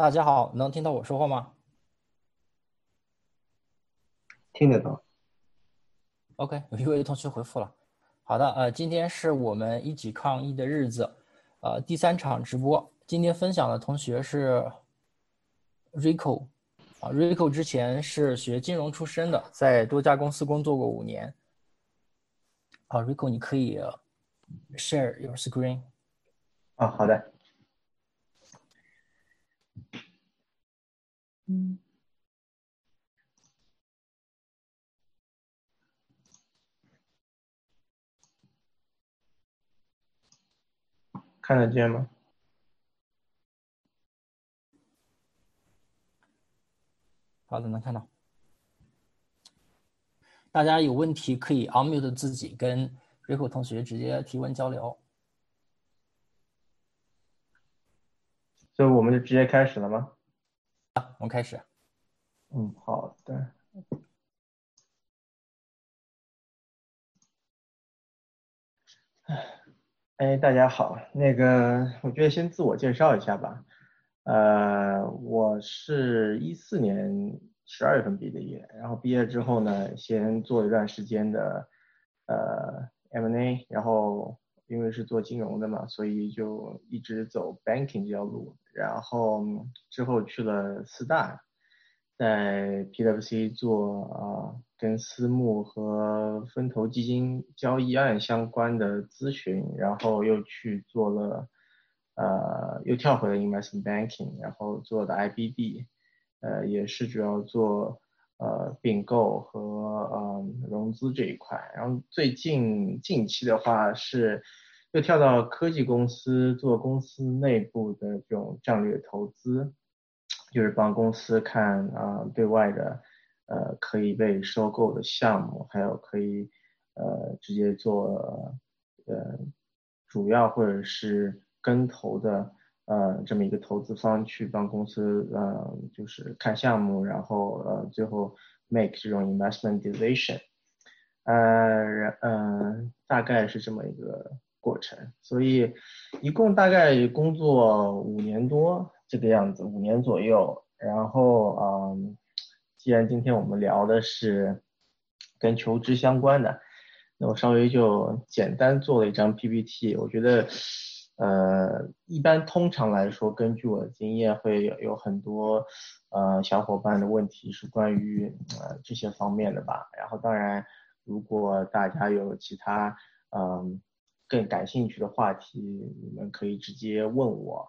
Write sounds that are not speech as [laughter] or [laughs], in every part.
大家好，能听到我说话吗听得到。？OK，有一位同学回复了。好的，呃，今天是我们一起抗疫的日子，呃，第三场直播。今天分享的同学是 Rico，啊，Rico 之前是学金融出身的，在多家公司工作过五年。啊，Rico，你可以 share your screen。啊，好的。嗯，看得见吗？好的，能看到。大家有问题可以 unmute 自己，跟 Rico 同学直接提问交流。所以我们就直接开始了吗？啊我们开始。嗯，好的。哎，大家好，那个，我觉得先自我介绍一下吧。呃，我是一四年十二月份毕的业，然后毕业之后呢，先做一段时间的呃 M&A，然后因为是做金融的嘛，所以就一直走 banking 这条路，然后之后去了四大，在 PwC 做啊、呃、跟私募和分投基金交易案相关的咨询，然后又去做了。呃，又跳回了 investment banking，然后做的 IBD，呃，也是主要做呃并购和呃融资这一块。然后最近近期的话是又跳到科技公司做公司内部的这种战略投资，就是帮公司看啊、对外的呃可以被收购的项目，还有可以呃直接做呃主要或者是。跟投的呃这么一个投资方去帮公司呃就是看项目，然后呃最后 make 这种 investment decision，呃呃大概是这么一个过程，所以一共大概工作五年多这个样子，五年左右。然后嗯，既然今天我们聊的是跟求职相关的，那我稍微就简单做了一张 PPT，我觉得。呃，一般通常来说，根据我的经验，会有有很多呃小伙伴的问题是关于呃这些方面的吧。然后当然，如果大家有其他嗯、更感兴趣的话题，你们可以直接问我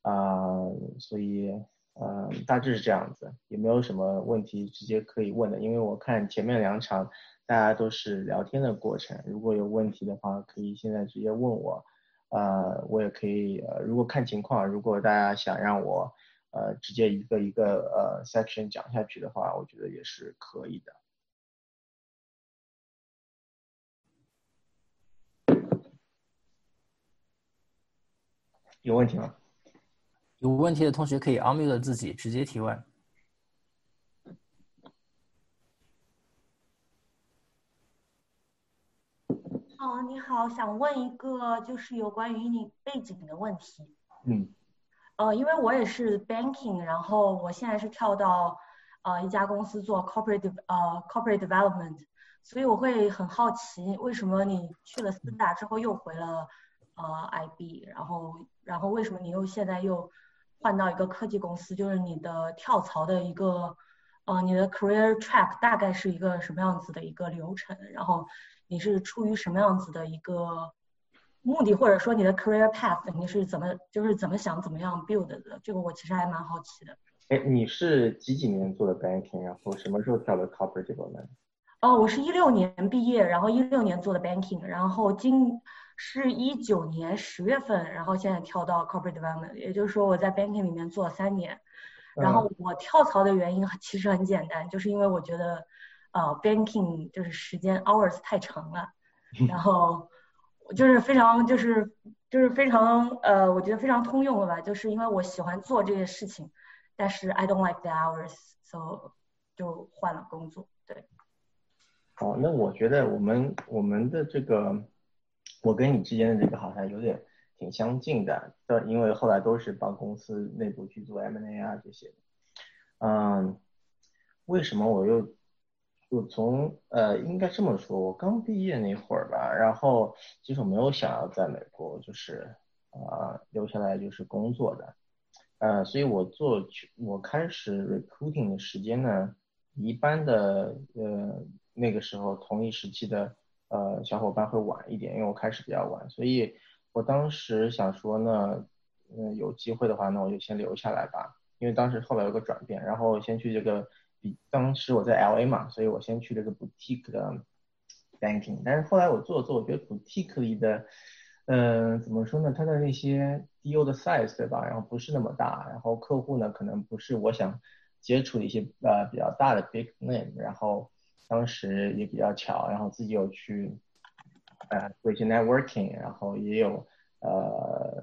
啊、所以呃大致是这样子，也没有什么问题直接可以问的？因为我看前面两场大家都是聊天的过程，如果有问题的话，可以现在直接问我。呃，我也可以，呃，如果看情况，如果大家想让我，呃，直接一个一个呃 section 讲下去的话，我觉得也是可以的。有问题吗？有问题的同学可以 unmute 自己直接提问。好，你好，想问一个就是有关于你背景的问题。嗯。呃，因为我也是 banking，然后我现在是跳到呃一家公司做 corporate 呃 corporate development，所以我会很好奇，为什么你去了四大之后又回了呃 IB，然后然后为什么你又现在又换到一个科技公司？就是你的跳槽的一个呃你的 career track 大概是一个什么样子的一个流程？然后。你是出于什么样子的一个目的，或者说你的 career path 你是怎么就是怎么想怎么样 build 的？这个我其实还蛮好奇的。哎，你是几几年做的 banking，然后什么时候跳的 corporate development？哦，我是一六年毕业，然后一六年做的 banking，然后今是一九年十月份，然后现在跳到 corporate development，也就是说我在 banking 里面做了三年。然后我跳槽的原因其实很简单，就是因为我觉得。呃，banking 就是时间 hours 太长了，然后就是非常就是就是非常呃，我觉得非常通用了吧，就是因为我喜欢做这些事情，但是 I don't like the hours，so 就换了工作。对。好，那我觉得我们我们的这个，我跟你之间的这个好像有点挺相近的，的因为后来都是帮公司内部去做 M&A 啊这些。嗯，为什么我又就从呃应该这么说，我刚毕业那会儿吧，然后其实我没有想要在美国就是啊留下来就是工作的，呃，所以我做我开始 recruiting 的时间呢，一般的呃那个时候同一时期的呃小伙伴会晚一点，因为我开始比较晚，所以我当时想说呢，嗯有机会的话，那我就先留下来吧，因为当时后来有个转变，然后先去这个。当时我在 L A 嘛，所以我先去了个 boutique 的 banking，但是后来我做做，我觉得 boutique 里的，嗯，怎么说呢？它的那些 deal 的 size 对吧？然后不是那么大，然后客户呢可能不是我想接触的一些呃比较大的 big name，然后当时也比较巧，然后自己有去呃做一些 networking，然后也有呃。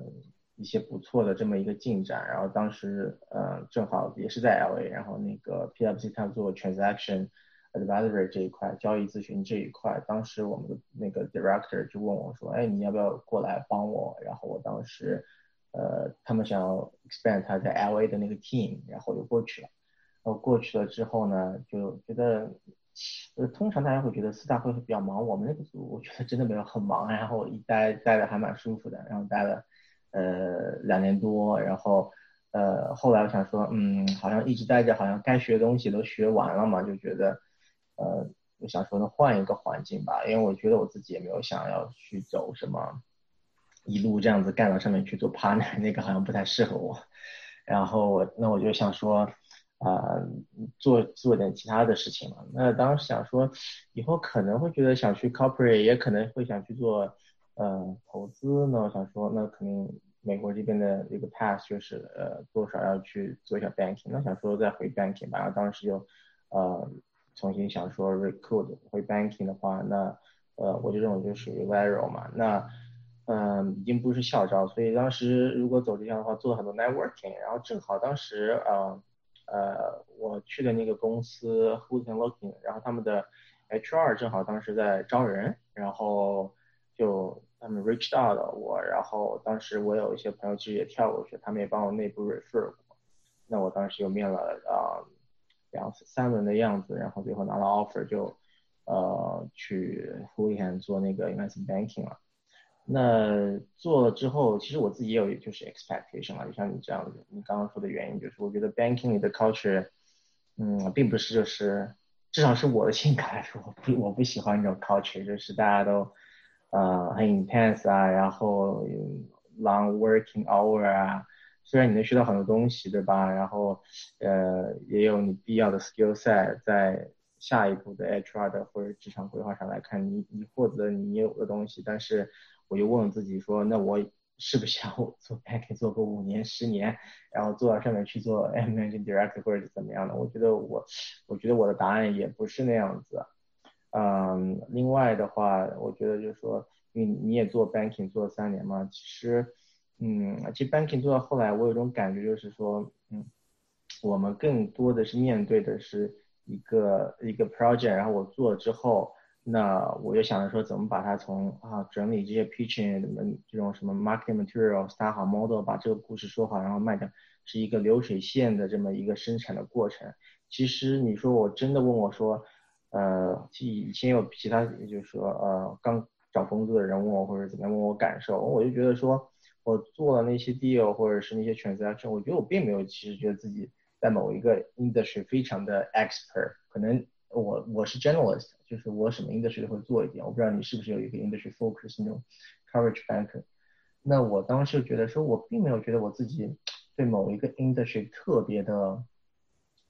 一些不错的这么一个进展，然后当时呃正好也是在 LA，然后那个 PwC 他做 transaction advisory 这一块交易咨询这一块，当时我们的那个 director 就问我说，哎你要不要过来帮我？然后我当时呃他们想要 expand 他在 LA 的那个 team，然后就过去了。然后过去了之后呢，就觉得呃通常大家会觉得四大会比较忙，我们那个组我觉得真的没有很忙，然后一待待的还蛮舒服的，然后待了。呃，两年多，然后，呃，后来我想说，嗯，好像一直待着，好像该学的东西都学完了嘛，就觉得，呃，我想说，那换一个环境吧，因为我觉得我自己也没有想要去走什么，一路这样子干到上面去做 partner，那个好像不太适合我。然后我，那我就想说，啊，做做点其他的事情嘛。那当时想说，以后可能会觉得想去 corporate，也可能会想去做。呃，投资呢，我想说，那肯定美国这边的一个 pass 就是呃，多少要去做一下 banking。那想说再回 banking 吧，然后当时就呃重新想说 recruit 回 banking 的话，那呃我就认为就属于 viral 嘛。那嗯，已经不是校招，所以当时如果走这样的话，做了很多 networking。然后正好当时呃呃我去的那个公司 Who's Looking，然后他们的 HR 正好当时在招人，然后。就他们 reached out 我，然后当时我有一些朋友其实也跳过去，他们也帮我内部 refer 过。那我当时又面了啊两三轮的样子，然后最后拿了 offer 就呃去 f u l l h a n 做那个 investment banking 了。那做了之后，其实我自己也有就是 expectation 嘛，就像你这样子，你刚刚说的原因就是我觉得 banking 的 culture，嗯，并不是就是至少是我的性格来说，我不我不喜欢这种 culture，就是大家都。呃，很 intense 啊，然后 long working hour 啊，虽然你能学到很多东西，对吧？然后呃，也有你必要的 skill set，在下一步的 HR 的或者职场规划上来看，你你获得你有的东西。但是我就问自己说，那我是不是想做 banking 做个五年、十年，然后做到上面去做 [laughs] managing director 或者怎么样的？我觉得我，我觉得我的答案也不是那样子。嗯，另外的话，我觉得就是说，你你也做 banking 做了三年嘛，其实，嗯，其实 banking 做到后来，我有种感觉就是说，嗯，我们更多的是面对的是一个一个 project，然后我做了之后，那我就想着说，怎么把它从啊整理这些 pitching 什么这种什么 marketing material，搭好 model，把这个故事说好，然后卖掉，是一个流水线的这么一个生产的过程。其实你说我真的问我说。呃，以以前有其他，就是说，呃，刚找工作的人问我或者怎么样问我感受，我就觉得说，我做了那些 deal 或者是那些 transaction，我觉得我并没有其实觉得自己在某一个 industry 非常的 expert，可能我我是 generalist，就是我什么 industry 都会做一点，我不知道你是不是有一个 industry focus 那种 coverage banker，那我当时觉得说我并没有觉得我自己对某一个 industry 特别的。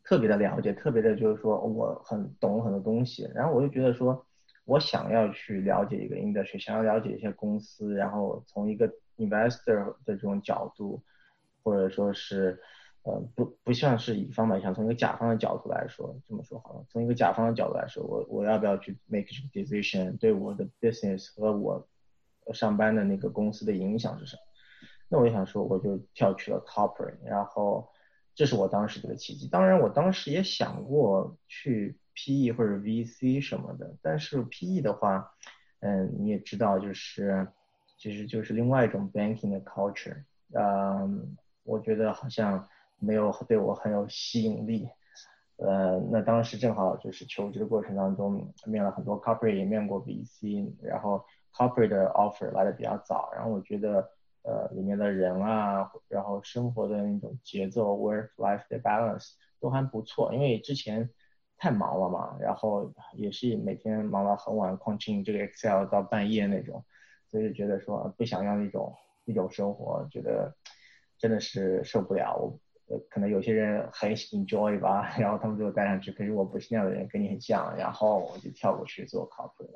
特别的了解，特别的就是说我很懂很多东西，然后我就觉得说，我想要去了解一个 industry，想要了解一些公司，然后从一个 investor 的这种角度，或者说是，呃，不不像是乙方吧，想从一个甲方的角度来说，这么说好了，从一个甲方的角度来说，我我要不要去 make 这个 decision，对我的 business 和我上班的那个公司的影响是什么？那我就想说，我就跳去了 corporate，然后。这是我当时的一个契机。当然，我当时也想过去 PE 或者 VC 什么的，但是 PE 的话，嗯，你也知道，就是其实就是另外一种 banking 的 culture，嗯，我觉得好像没有对我很有吸引力。呃，那当时正好就是求职的过程当中，面了很多 corporate，也面过 VC，然后 corporate 的 offer 来的比较早，然后我觉得呃里面的人啊，然后生活的那种节奏，work life balance 都还不错，因为之前太忙了嘛，然后也是每天忙到很晚，continue 这个 Excel 到半夜那种，所以觉得说不想要那种一种生活，觉得真的是受不了。我。可能有些人很 enjoy 吧，然后他们就带上去。可是我不是那样的人，跟你很像，然后我就跳过去做 corporate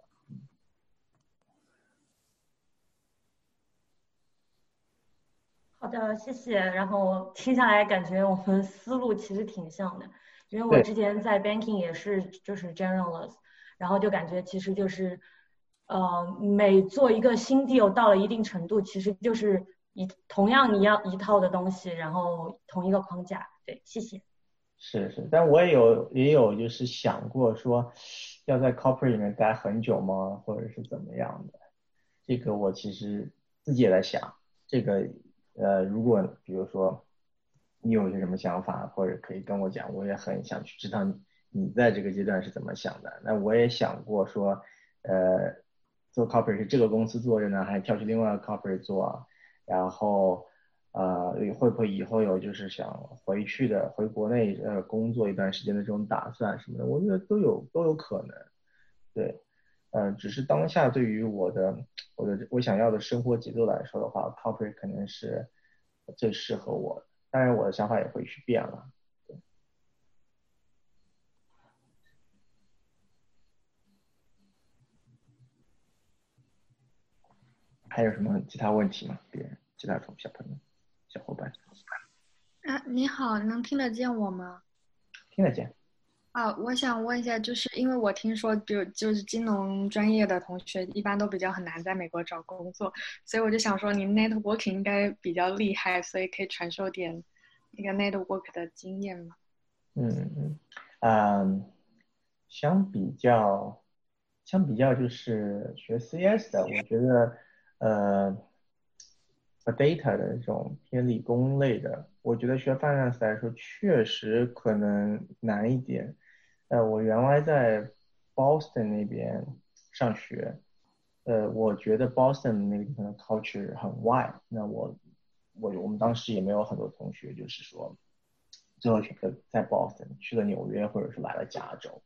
好的，谢谢。然后听下来，感觉我们思路其实挺像的，因为我之前在 banking 也是就是 generalist，然后就感觉其实就是，呃，每做一个新 deal 到了一定程度，其实就是。一同样一样一套的东西，然后同一个框架，对，谢谢。是是，但我也有也有就是想过说，要在 corporate 里面待很久吗，或者是怎么样的？这个我其实自己也在想。这个呃，如果比如说你有些什么想法，或者可以跟我讲，我也很想去知道你在这个阶段是怎么想的。那我也想过说，呃，做 copy 是这个公司做着呢，还是跳去另外一个 copy 做？然后，呃，会不会以后有就是想回去的，回国内呃工作一段时间的这种打算什么的？我觉得都有都有可能，对，嗯，只是当下对于我的我的我想要的生活节奏来说的话，corporate 可能是最适合我的，当然我的想法也会去变了。还有什么其他问题吗？别人其他同小朋友、小伙伴？啊，你好，能听得见我吗？听得见。啊，我想问一下，就是因为我听说，就就是金融专业的同学一般都比较很难在美国找工作，所以我就想说，你 network 应该比较厉害，所以可以传授点那个 network 的经验吗？嗯嗯嗯，相比较，相比较就是学 CS 的，我觉得。呃，data 的这种偏理工类的，我觉得学 finance 来说确实可能难一点。呃，我原来在 Boston 那边上学，呃，我觉得 Boston 那个地方的 culture 很 wide。那我我我们当时也没有很多同学，就是说最后选择在 Boston 去了纽约，或者是来了加州。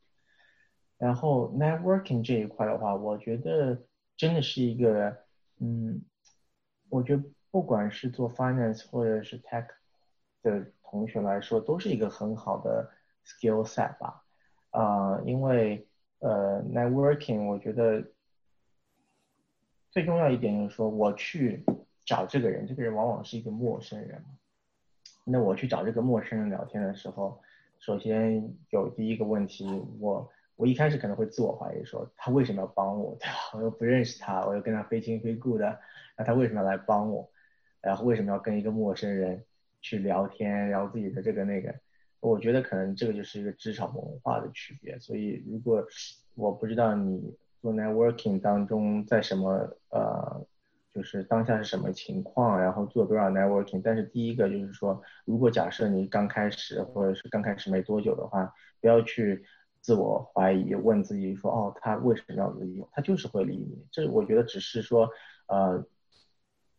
然后 networking 这一块的话，我觉得真的是一个。嗯，我觉得不管是做 finance 或者是 tech 的同学来说，都是一个很好的 skill set 吧。啊，因为呃 networking，我觉得最重要一点就是说，我去找这个人，这个人往往是一个陌生人。那我去找这个陌生人聊天的时候，首先有第一个问题，我。我一开始可能会自我怀疑，说他为什么要帮我，对吧？[laughs] 我又不认识他，我又跟他非亲非故的，那他为什么要来帮我？然后为什么要跟一个陌生人去聊天，聊自己的这个那个？我觉得可能这个就是一个职场文化的区别。所以如果我不知道你做 networking 当中在什么呃，就是当下是什么情况，然后做多少 networking，但是第一个就是说，如果假设你刚开始或者是刚开始没多久的话，不要去。自我怀疑，问自己说：“哦，他为什么要理我？他就是会理你。”这我觉得只是说，呃，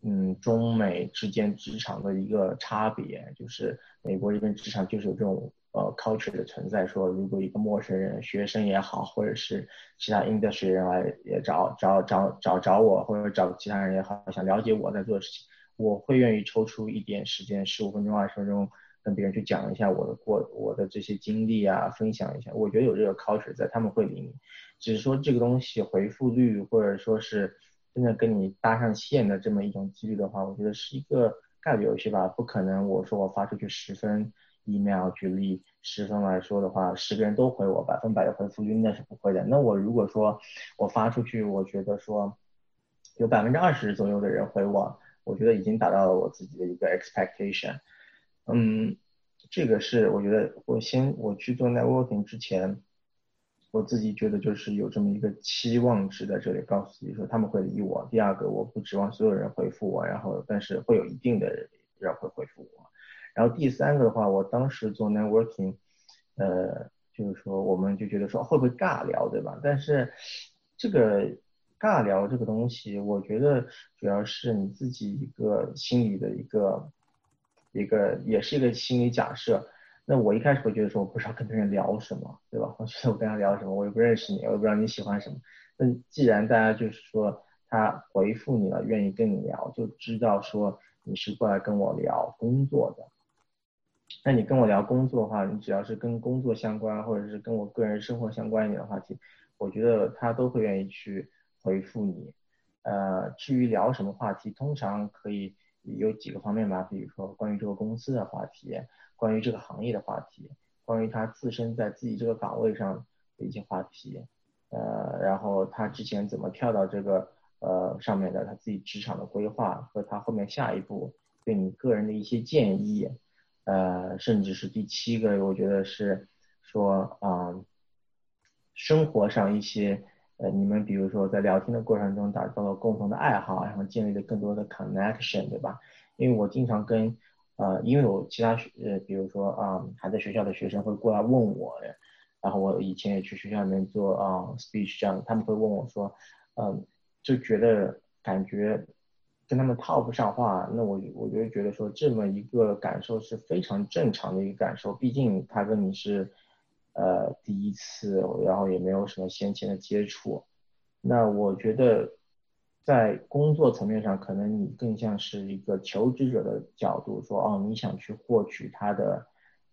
嗯，中美之间职场的一个差别，就是美国这边职场就是有这种呃 culture 的存在。说如果一个陌生人、学生也好，或者是其他 industry 人来也找找找找找我，或者找其他人也好，想了解我在做的事情，我会愿意抽出一点时间，十五分钟、二十分钟。跟别人去讲一下我的过我的这些经历啊，分享一下，我觉得有这个 culture 在，他们会理你。只是说这个东西回复率或者说是真的跟你搭上线的这么一种几率的话，我觉得是一个概率游戏吧，不可能我说我发出去十分 email 举例十分来说的话，十个人都回我百分百的回复率那是不会的。那我如果说我发出去，我觉得说有百分之二十左右的人回我，我觉得已经达到了我自己的一个 expectation。嗯，这个是我觉得我先我去做 networking 之前，我自己觉得就是有这么一个期望值在这里，告诉自己说他们会理我。第二个，我不指望所有人回复我，然后但是会有一定的人会回复我。然后第三个的话，我当时做 networking，呃，就是说我们就觉得说会不会尬聊，对吧？但是这个尬聊这个东西，我觉得主要是你自己一个心理的一个一个，也是一个心理假设。那我一开始会觉得说，我不知道跟别人聊什么，对吧？我觉得我跟他聊什么，我又不认识你，我也不知道你喜欢什么。那既然大家就是说他回复你了，愿意跟你聊，就知道说你是过来跟我聊工作的。那你跟我聊工作的话，你只要是跟工作相关，或者是跟我个人生活相关一点的话题，我觉得他都会愿意去回复你。呃，至于聊什么话题，通常可以有几个方面吧，比如说关于这个公司的话题。关于这个行业的话题，关于他自身在自己这个岗位上的一些话题，呃，然后他之前怎么跳到这个呃上面的，他自己职场的规划和他后面下一步对你个人的一些建议，呃，甚至是第七个，我觉得是说啊，生活上一些呃，你们比如说在聊天的过程中打造了共同的爱好，然后建立了更多的 connection，对吧？因为我经常跟呃，因为我其他学呃，比如说啊，还在学校的学生会过来问我，然后我以前也去学校里面做啊 speech 这样，他们会问我说，嗯，就觉得感觉跟他们套不上话，那我我就觉得说这么一个感受是非常正常的一个感受，毕竟他跟你是呃第一次，然后也没有什么先前的接触，那我觉得。在工作层面上，可能你更像是一个求职者的角度，说哦，你想去获取他的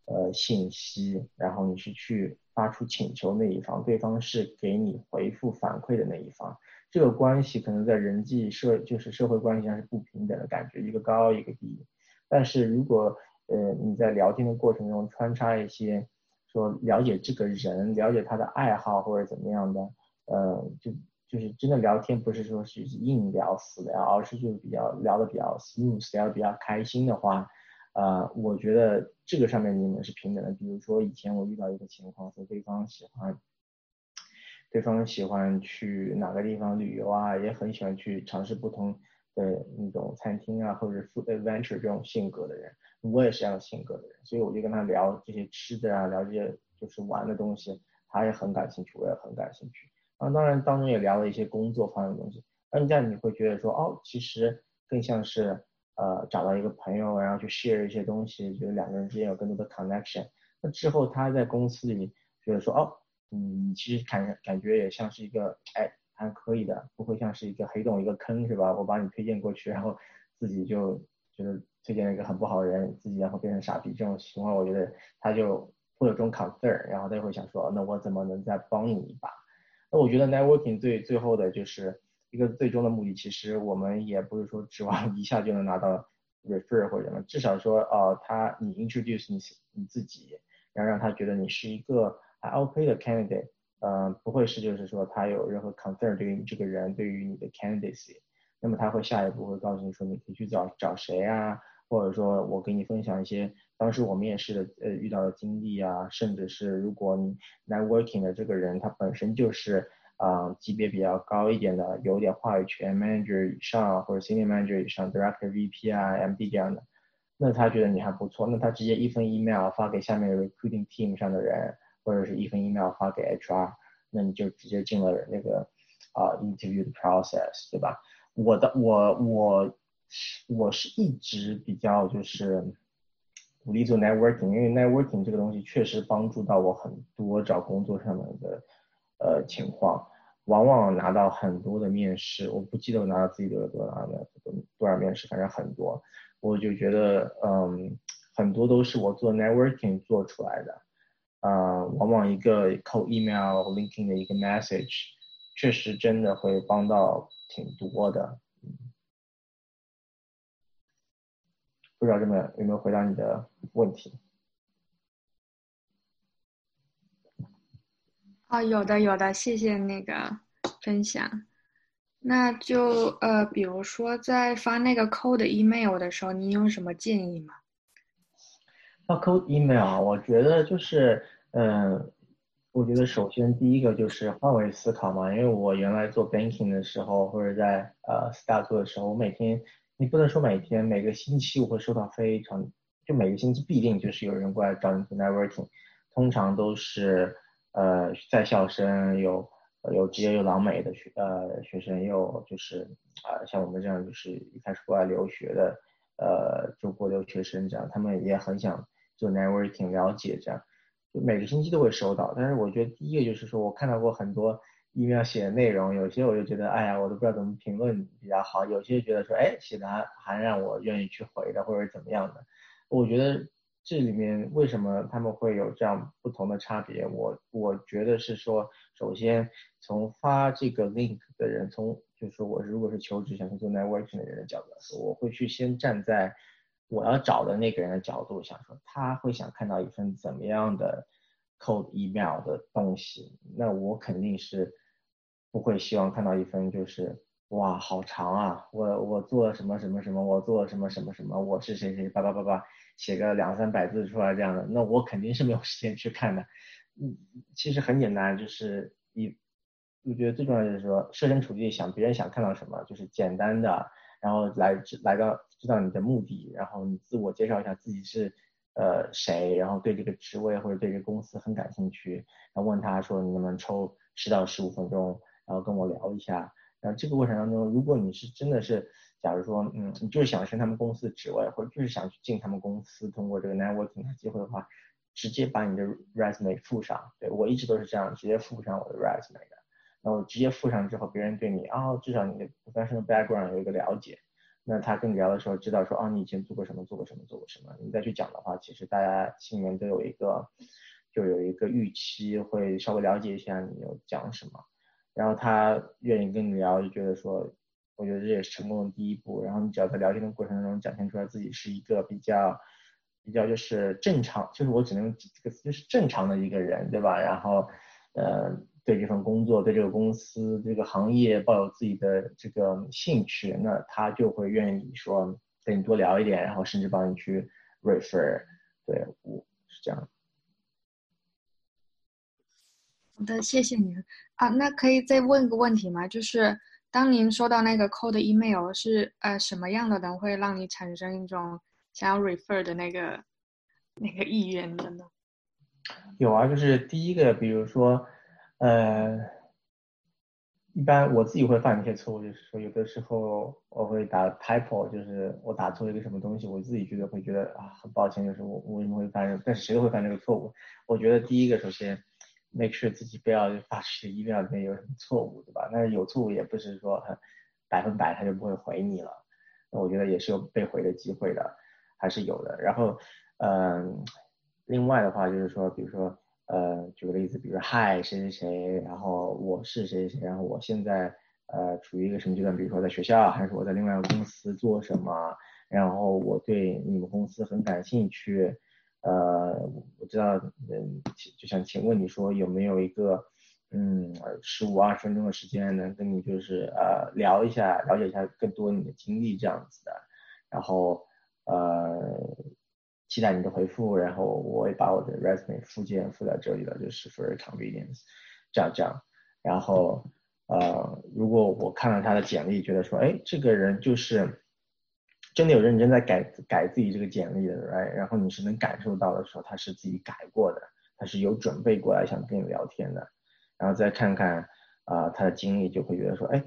呃信息，然后你是去发出请求那一方，对方是给你回复反馈的那一方，这个关系可能在人际社就是社会关系上是不平等的感觉，一个高一个低。但是如果呃你在聊天的过程中穿插一些说了解这个人，了解他的爱好或者怎么样的，呃就。就是真的聊天，不是说是硬聊死聊，而是就是比较聊的比较 smooth，聊的比较开心的话，呃，我觉得这个上面你们是平等的。比如说以前我遇到一个情况，说对方喜欢，对方喜欢去哪个地方旅游啊，也很喜欢去尝试不同的那种餐厅啊，或者 food adventure 这种性格的人，我也是这样性格的人，所以我就跟他聊这些吃的啊，聊这些就是玩的东西，他也很感兴趣，我也很感兴趣。啊，当然当中也聊了一些工作方面的东西，那这样你会觉得说，哦，其实更像是呃找到一个朋友，然后去 share 一些东西，觉得两个人之间有更多的 connection。那之后他在公司里觉得说，哦，嗯，其实感感觉也像是一个，哎，还可以的，不会像是一个黑洞一个坑是吧？我把你推荐过去，然后自己就觉得推荐了一个很不好的人，自己然后变成傻逼这种情况，我觉得他就会有这种 concern，然后他就会想说，那我怎么能再帮你一把？那我觉得 networking 最最后的就是一个最终的目的，其实我们也不是说指望 [laughs] 一下就能拿到 refer 或者什么，至少说呃他你 introduce 你你自己，然后让他觉得你是一个还 OK 的 candidate，嗯，不会是就是说他有任何 concern 对于你这个人对于你的 candidacy，那么他会下一步会告诉你说你可以去找找谁啊，或者说我给你分享一些。当时我面试的呃遇到的经历啊，甚至是如果你 networking 的这个人他本身就是啊级别比较高一点的，有点话语权，manager 以上或者 senior manager 以上，director VP 啊 MD 这样的，那他觉得你还不错，那他直接一份 email 发给下面 recruiting team 上的人，或者是一份 email 发给 HR，那你就直接进了那个啊 interview 的 process，对吧？我的我我我是一直比较就是。鼓励做 networking，因为 networking 这个东西确实帮助到我很多找工作上面的呃情况，往往拿到很多的面试，我不记得我拿到自己的多少的多少面试，反正很多，我就觉得嗯很多都是我做 networking 做出来的，啊，往往一个扣 email linking 的一个 message，确实真的会帮到挺多的。不知道这么有没有回答你的问题？啊，有的有的，谢谢那个分享。那就呃，比如说在发那个 code email 的时候，你有什么建议吗？发 code email 啊，我觉得就是嗯，我觉得首先第一个就是换位思考嘛，因为我原来做 banking 的时候，或者在呃 start 做的时候，我每天，你不能说每天，每个星期我会收到非常，就每个星期必定就是有人过来找你做 networking，通常都是呃在校生，有有直接有老美的学呃学生，也有就是啊像我们这样就是一开始过来留学的呃中国留学生这样，他们也很想做 networking 了解这样。就每个星期都会收到，但是我觉得第一个就是说我看到过很多 email 写的内容，有些我就觉得哎呀，我都不知道怎么评论比较好，有些觉得说哎写的还还让我愿意去回的，或者怎么样的。我觉得这里面为什么他们会有这样不同的差别？我我觉得是说，首先从发这个 link 的人，从就是说我如果是求职想去做 networking 的人的角度来说，我会去先站在。我要找的那个人的角度，想说他会想看到一份怎么样的 code email 的东西，那我肯定是不会希望看到一份就是哇好长啊，我我做什么什么什么，我做什么什么什么，我是谁谁叭叭叭叭写个两三百字出来这样的，那我肯定是没有时间去看的。嗯，其实很简单，就是一，我觉得最重要就是说设身处地想别人想看到什么，就是简单的。然后来来到知道你的目的，然后你自我介绍一下自己是呃谁，然后对这个职位或者对这个公司很感兴趣，然后问他说你能不能抽十到十五分钟，然后跟我聊一下。然后这个过程当中，如果你是真的是，假如说嗯你就是想升他们公司的职位，或者就是想去进他们公司，通过这个 networking 的机会的话，直接把你的 resume 附上。对我一直都是这样，直接附上我的 resume 的。那我直接附上之后，别人对你啊，至少你的 professional background 有一个了解，那他跟你聊的时候知道说啊，你以前做过什么，做过什么，做过什么，你再去讲的话，其实大家心里面都有一个，就有一个预期，会稍微了解一下你有讲什么，然后他愿意跟你聊，就觉得说，我觉得这也是成功的第一步。然后你只要在聊天的过程中展现出来自己是一个比较，比较就是正常，就是我只能用几个词，就是正常的一个人，对吧？然后，呃。对这份工作、对这个公司、这个行业抱有自己的这个兴趣，那他就会愿意说跟你多聊一点，然后甚至帮你去 refer。对，我是这样。好的，谢谢您啊。那可以再问个问题吗？就是当您收到那个 cold email，是呃什么样的人会让你产生一种想要 refer 的那个那个意愿的呢？有啊，就是第一个，比如说。呃，一般我自己会犯一些错误，就是说有的时候我会打 typo，就是我打错一个什么东西，我自己觉得会觉得啊很抱歉，就是我为什么会犯这，但是谁都会犯这个错误。我觉得第一个首先 make sure 自己不要发出去 email 里面有什么错误，对吧？但是有错误也不是说百分百他就不会回你了，那我觉得也是有被回的机会的，还是有的。然后嗯，另外的话就是说，比如说。呃，举个例子，比如说嗨谁谁谁，然后我是谁谁谁，然后我现在呃处于一个什么阶段？比如说在学校，还是我在另外一个公司做什么？然后我对你们公司很感兴趣，呃，我知道，嗯，就想请问你说有没有一个嗯十五二十分钟的时间能跟你就是呃聊一下，了解一下更多你的经历这样子的，然后呃。期待你的回复，然后我也把我的 resume 附件附在这里了，就是 for convenience，这样这样，然后呃，如果我看了他的简历，觉得说，哎，这个人就是真的有认真在改改自己这个简历的，right？然后你是能感受到的时候，他是自己改过的，他是有准备过来想跟你聊天的，然后再看看啊他的经历，就会觉得说，哎，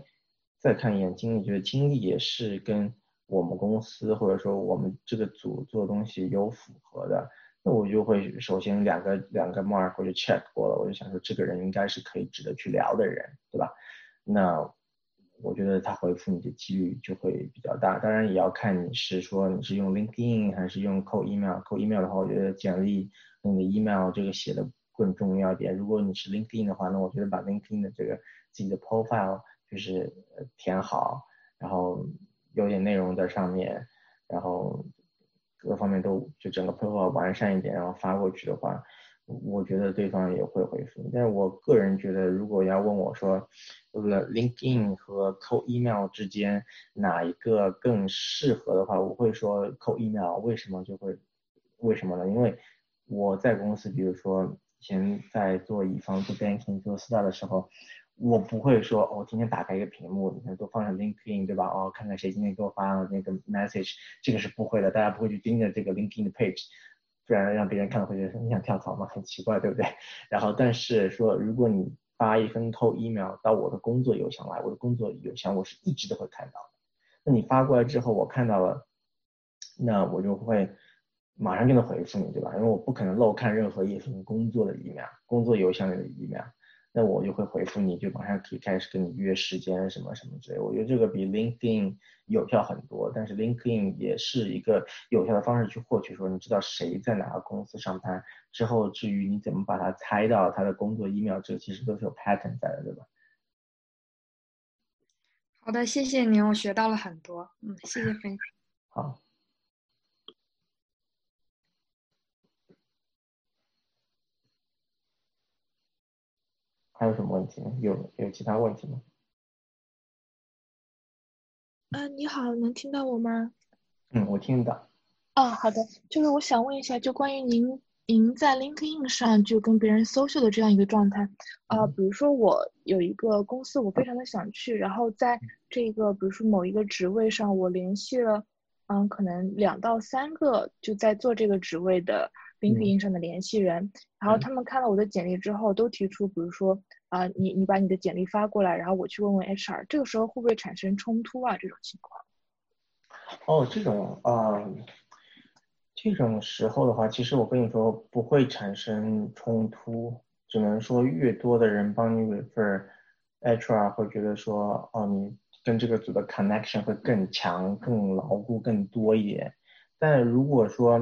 再看一眼经历，觉得经历也是跟。我们公司或者说我们这个组做的东西有符合的，那我就会首先两个两个 mark 我就 check 过了，我就想说这个人应该是可以值得去聊的人，对吧？那我觉得他回复你的几率就会比较大。当然也要看你是说你是用 LinkedIn 还是用 cold email。cold email 的话，我觉得简历你的 email 这个写的更重要一点。如果你是 LinkedIn 的话，那我觉得把 LinkedIn 的这个自己的 profile 就是填好，然后。有点内容在上面，然后各方面都就整个配合完善一点，然后发过去的话，我觉得对方也会回复。但是我个人觉得，如果要问我说，呃，LinkedIn 和 co email 之间哪一个更适合的话，我会说 co email。为什么就会为什么呢？因为我在公司，比如说以前在做乙方做 banking 做四大的时候，我不会说哦，天天打开一个屏幕，你看都放上 LinkedIn 对吧？哦，看看谁今天给我发了那个 message，这个是不会的，大家不会去盯着这个 LinkedIn 的 page，不然让别人看了会觉得你想跳槽吗？很奇怪，对不对？然后但是说如果你发一封 cold email 到我的工作邮箱来，我的工作邮箱我是一直都会看到的。那你发过来之后，我看到了，那我就会马上就能回复你，对吧？因为我不可能漏看任何一封工作的 email，工作邮箱里的 email。那我就会回复你，就马上可以开始跟你约时间什么什么之类。我觉得这个比 LinkedIn 有效很多，但是 LinkedIn 也是一个有效的方式去获取，说你知道谁在哪个公司上班之后，至于你怎么把他猜到他的工作 email，这其实都是有 pattern 在的，对吧？好的，谢谢您，我学到了很多。嗯，谢谢分享。好。还有什么问题？有有其他问题吗？嗯，你好，能听到我吗？嗯，我听到。哦，好的，就是我想问一下，就关于您您在 LinkedIn 上就跟别人 social 的这样一个状态，啊，比如说我有一个公司，我非常的想去，然后在这个比如说某一个职位上，我联系了，嗯，可能两到三个就在做这个职位的。LinkedIn 上的联系人，然后他们看了我的简历之后，都提出，比如说啊，你你把你的简历发过来，然后我去问问 HR，这个时候会不会产生冲突啊？这种情况？哦，这种啊，这种时候的话，其实我跟你说不会产生冲突，只能说越多的人帮你 refer，HR 会觉得说，哦，你跟这个组的 connection 会更强、更牢固、更多一点。但如果说，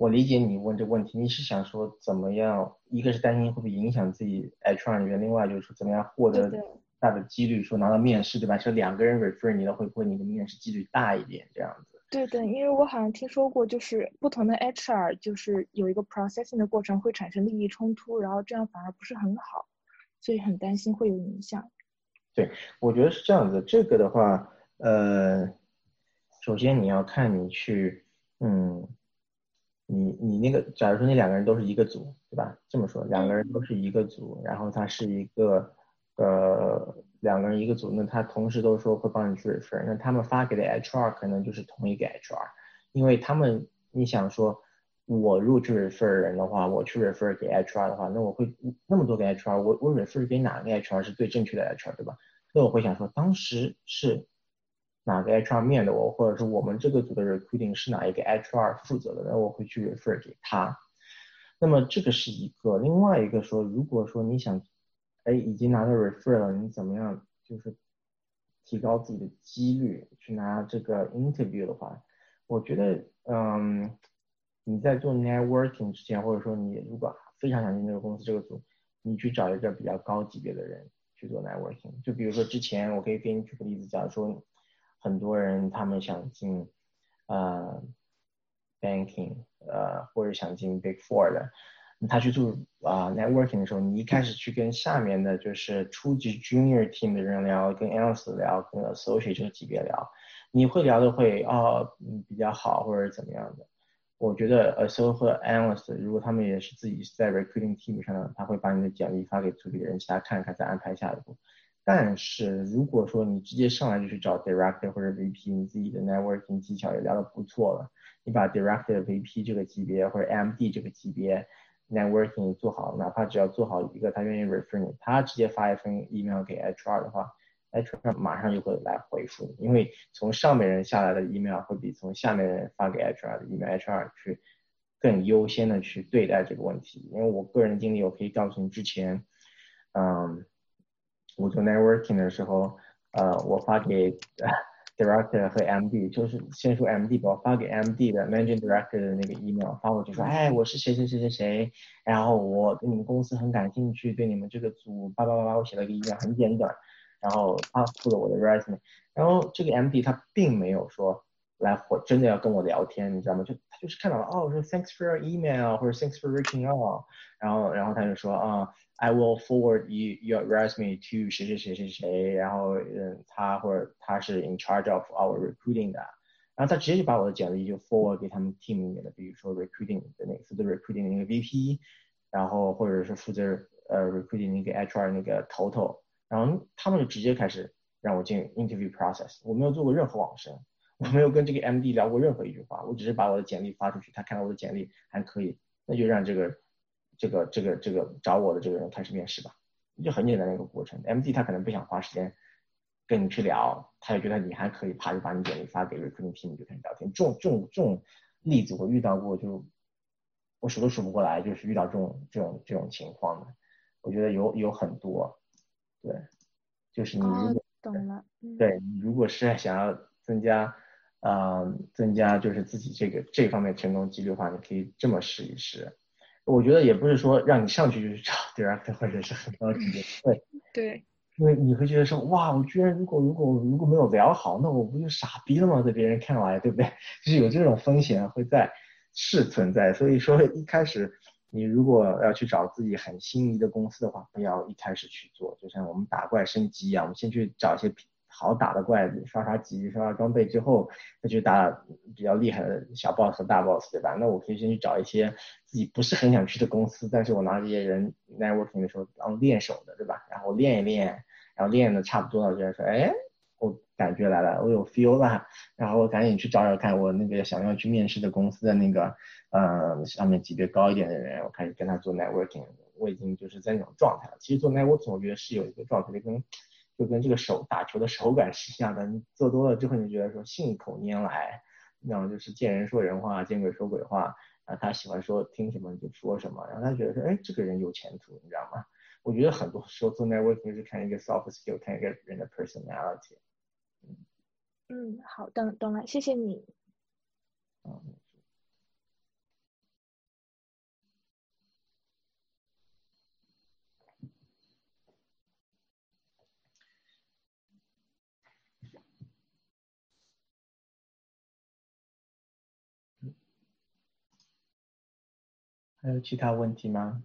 我理解你问这个问题，你是想说怎么样？一个是担心会不会影响自己 HR 人员，另外就是说怎么样获得大的几率，说拿到面试，对吧？是两个人 refer 你的，会不会你的面试几率大一点？这样子。对对，因为我好像听说过，就是不同的 HR 就是有一个 processing 的过程会产生利益冲突，然后这样反而不是很好，所以很担心会有影响。对，我觉得是这样子。这个的话，呃，首先你要看你去，嗯。你你那个，假如说那两个人都是一个组，对吧？这么说，两个人都是一个组，然后他是一个，呃，两个人一个组，那他同时都说会帮你去 refer，那他们发给的 HR 可能就是同一个 HR，因为他们，你想说，我如果去 refer 人的话，我去 refer 给 HR 的话，那我会那么多个 HR，我我 refer 给哪个 HR 是最正确的 HR，对吧？那我会想说，当时是。哪个 HR 面的我，或者是我们这个组的 recruiting 是哪一个 HR 负责的，那我会去 refer 给他。那么这个是一个，另外一个说，如果说你想，哎，已经拿到 refer 了，你怎么样，就是提高自己的几率去拿这个 interview 的话，我觉得，嗯，你在做 networking 之前，或者说你如果非常想进这个公司这个组，你去找一个比较高级别的人去做 networking。就比如说之前，我可以给你举个例子，假如说。很多人他们想进，呃，banking，呃，或者想进 big four 的，他去做啊 networking 的时候，你一开始去跟下面的就是初级 junior team 的人聊，跟 analyst 聊，跟 associate 这个级别聊，你会聊的会哦，比较好或者怎么样的。我觉得 associate 和 analyst 如果他们也是自己在 recruiting team 上的，他会把你的简历发给组里的人，其他看看再安排下一步。但是如果说你直接上来就去找 director 或者 VP，你自己的 networking 技巧也聊得不错了，你把 director、VP 这个级别或者 MD 这个级别 networking 做好，哪怕只要做好一个，他愿意 refer 你，他直接发一份 email 给 HR 的话，HR 马上就会来回复你，因为从上面人下来的 email 会比从下面人发给 HR 的 email，HR 去更优先的去对待这个问题。因为我个人经历，我可以告诉你之前，嗯。我做 networking 的时候，呃，我发给 [laughs] director 和 MD，就是先说 MD 吧，我发给 MD 的 managing director 的那个 email 发过去说，哎，我是谁谁谁谁谁，然后我对你们公司很感兴趣，对你们这个组叭叭叭叭，我写了个 email 很简短，然后他附了我的 resume，然后这个 MD 他并没有说来回真的要跟我聊天，你知道吗？就他就是看到了，哦，说 thanks for your email 或者 thanks for reaching out，然后然后他就说啊。I will forward you your resume to 谁谁谁谁谁，然后嗯，他或者他是 in charge of our recruiting 的，然后他直接就把我的简历就 forward 给他们 team 里面的，比如说 recruiting 的那个负责 recruiting 的那个 VP，然后或者是负责呃 recruiting 那个 HR 那个头头，然后他们就直接开始让我进 interview process，我没有做过任何网申，我没有跟这个 MD 聊过任何一句话，我只是把我的简历发出去，他看到我的简历还可以，那就让这个这个这个这个找我的这个人开始面试吧，就很简单的一个过程。MD 他可能不想花时间跟你去聊，他也觉得你还可以，啪就把你简历发给 recruiting team 就开始聊天。这种这种这种例子我遇到过，就我数都数不过来，就是遇到这种这种这种情况的，我觉得有有很多，对，就是你如哦果、，懂了。嗯，对你如果是想要增加，呃，增加就是自己这个这方面成功几率的话，你可以这么试一试。我觉得也不是说让你上去就去找 [laughs] director 或者是很高级的，对，[laughs] 对，因为你会觉得说，哇，我居然如果如果如果没有聊好，那我不就傻逼了吗？在别人看来，对不对？就是有这种风险会在，是存在。所以说一开始你如果要去找自己很心仪的公司的话，不要一开始去做，就像我们打怪升级一样，我们先去找一些好打的怪，刷刷级、刷刷装备之后，再去打比较厉害的小 boss 和大 boss，对吧？那我可以先去找一些自己不是很想去的公司，但是我拿这些人 networking 的时候当练手的，对吧？然后练一练，然后练的差不多了，就说，哎，我感觉来了，我有 feel 了，然后我赶紧去找找看我那个想要去面试的公司的那个，呃，上面级别高一点的人，我开始跟他做 networking，我已经就是在那种状态了。其实做 networking 我觉得是有一个状态，就跟就跟这个手打球的手感是一样的，你做多了之后，你就觉得说信口拈来，那种就是见人说人话，见鬼说鬼话，然后他喜欢说听什么你就说什么，然后他觉得说，哎，这个人有前途，你知道吗？我觉得很多时候做 networking 是看一个 soft skill，看一个人的 personality。嗯，好，懂懂了，谢谢你。嗯，还有其他问题吗？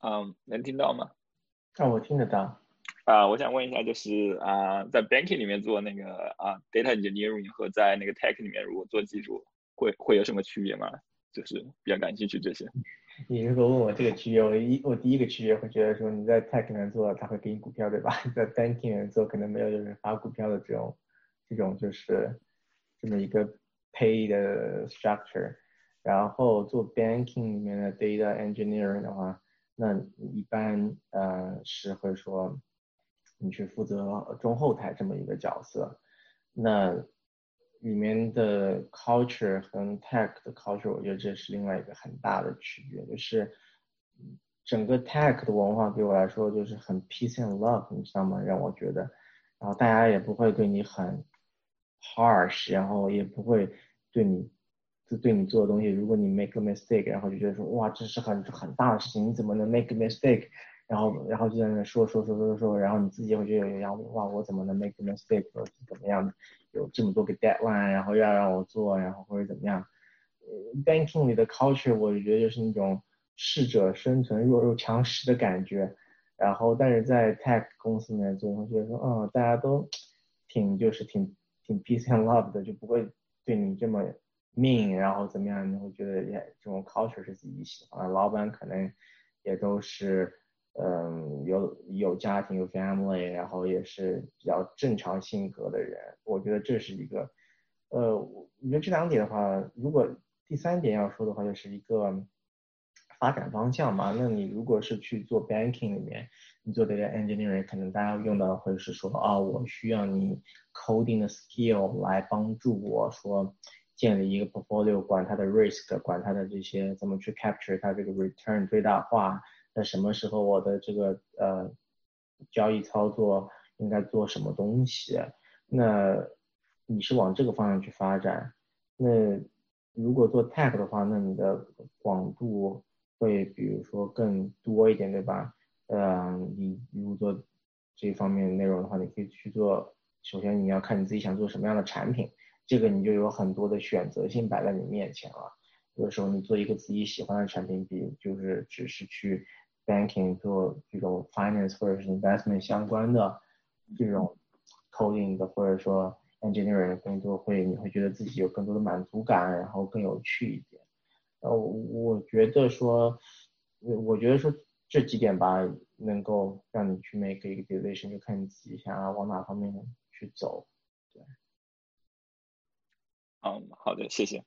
嗯，能听到吗？啊，我听得到。啊，我想问一下，就是啊，在 banking 里面做那个啊 data engineering 和在那个 tech 里面如果做技术，会会有什么区别吗？就是比较感兴趣这些。你如果问我这个区别，我一我第一个区别会觉得说你在 tech 面做，他会给你股票，对吧？[laughs] 在 banking 里面做，可能没有就是发股票的这种这种就是这么一个 pay 的 structure。然后做 banking 里面的 data engineering 的话，那一般呃是会说你去负责中后台这么一个角色，那里面的 culture 和 tech 的 culture，我觉得这是另外一个很大的区别，就是整个 tech 的文化对我来说就是很 peace and love，你知道吗？让我觉得，然后大家也不会对你很 harsh，然后也不会对你。就对你做的东西，如果你 make a mistake，然后就觉得说哇，这是很很大的事情，你怎么能 make a mistake？然后然后就在那说说说说说，然后你自己会觉得有压力，哇，我怎么能 make a mistake？怎么样的？有这么多个 deadline，然后又要让我做，然后或者怎么样？呃，banking 里的 culture 我觉得就是那种适者生存、弱肉强食的感觉。然后但是在 tech 公司里面做，会觉得说，嗯，大家都挺就是挺挺 peace and love 的，就不会对你这么。mean，，然后怎么样？你会觉得也这种 culture 是自己喜欢的，老板可能也都是，嗯，有有家庭有 family，然后也是比较正常性格的人。我觉得这是一个，呃，我觉得这两点的话，如果第三点要说的话，就是一个发展方向嘛。那你如果是去做 banking 里面，你做这个 engineering，可能大家用到的会是说，啊，我需要你 coding 的 skill 来帮助我说。建立一个 portfolio，管它的 risk，管它的这些怎么去 capture 它这个 return 最大化。那什么时候我的这个呃交易操作应该做什么东西？那你是往这个方向去发展。那如果做 tech 的话，那你的广度会比如说更多一点，对吧？呃，你如果做这方面内容的话，你可以去做。首先你要看你自己想做什么样的产品。这个你就有很多的选择性摆在你面前了。有的时候你做一个自己喜欢的产品，比就是只是去 banking 做这种 finance 或者是 investment 相关的这种 coding 的或者说 engineering 的工作会，你会觉得自己有更多的满足感，然后更有趣一点。呃，我觉得说，我觉得说这几点吧，能够让你去 make 一个 decision，就看你自己想要往哪方面去走。对。嗯，好的，谢谢。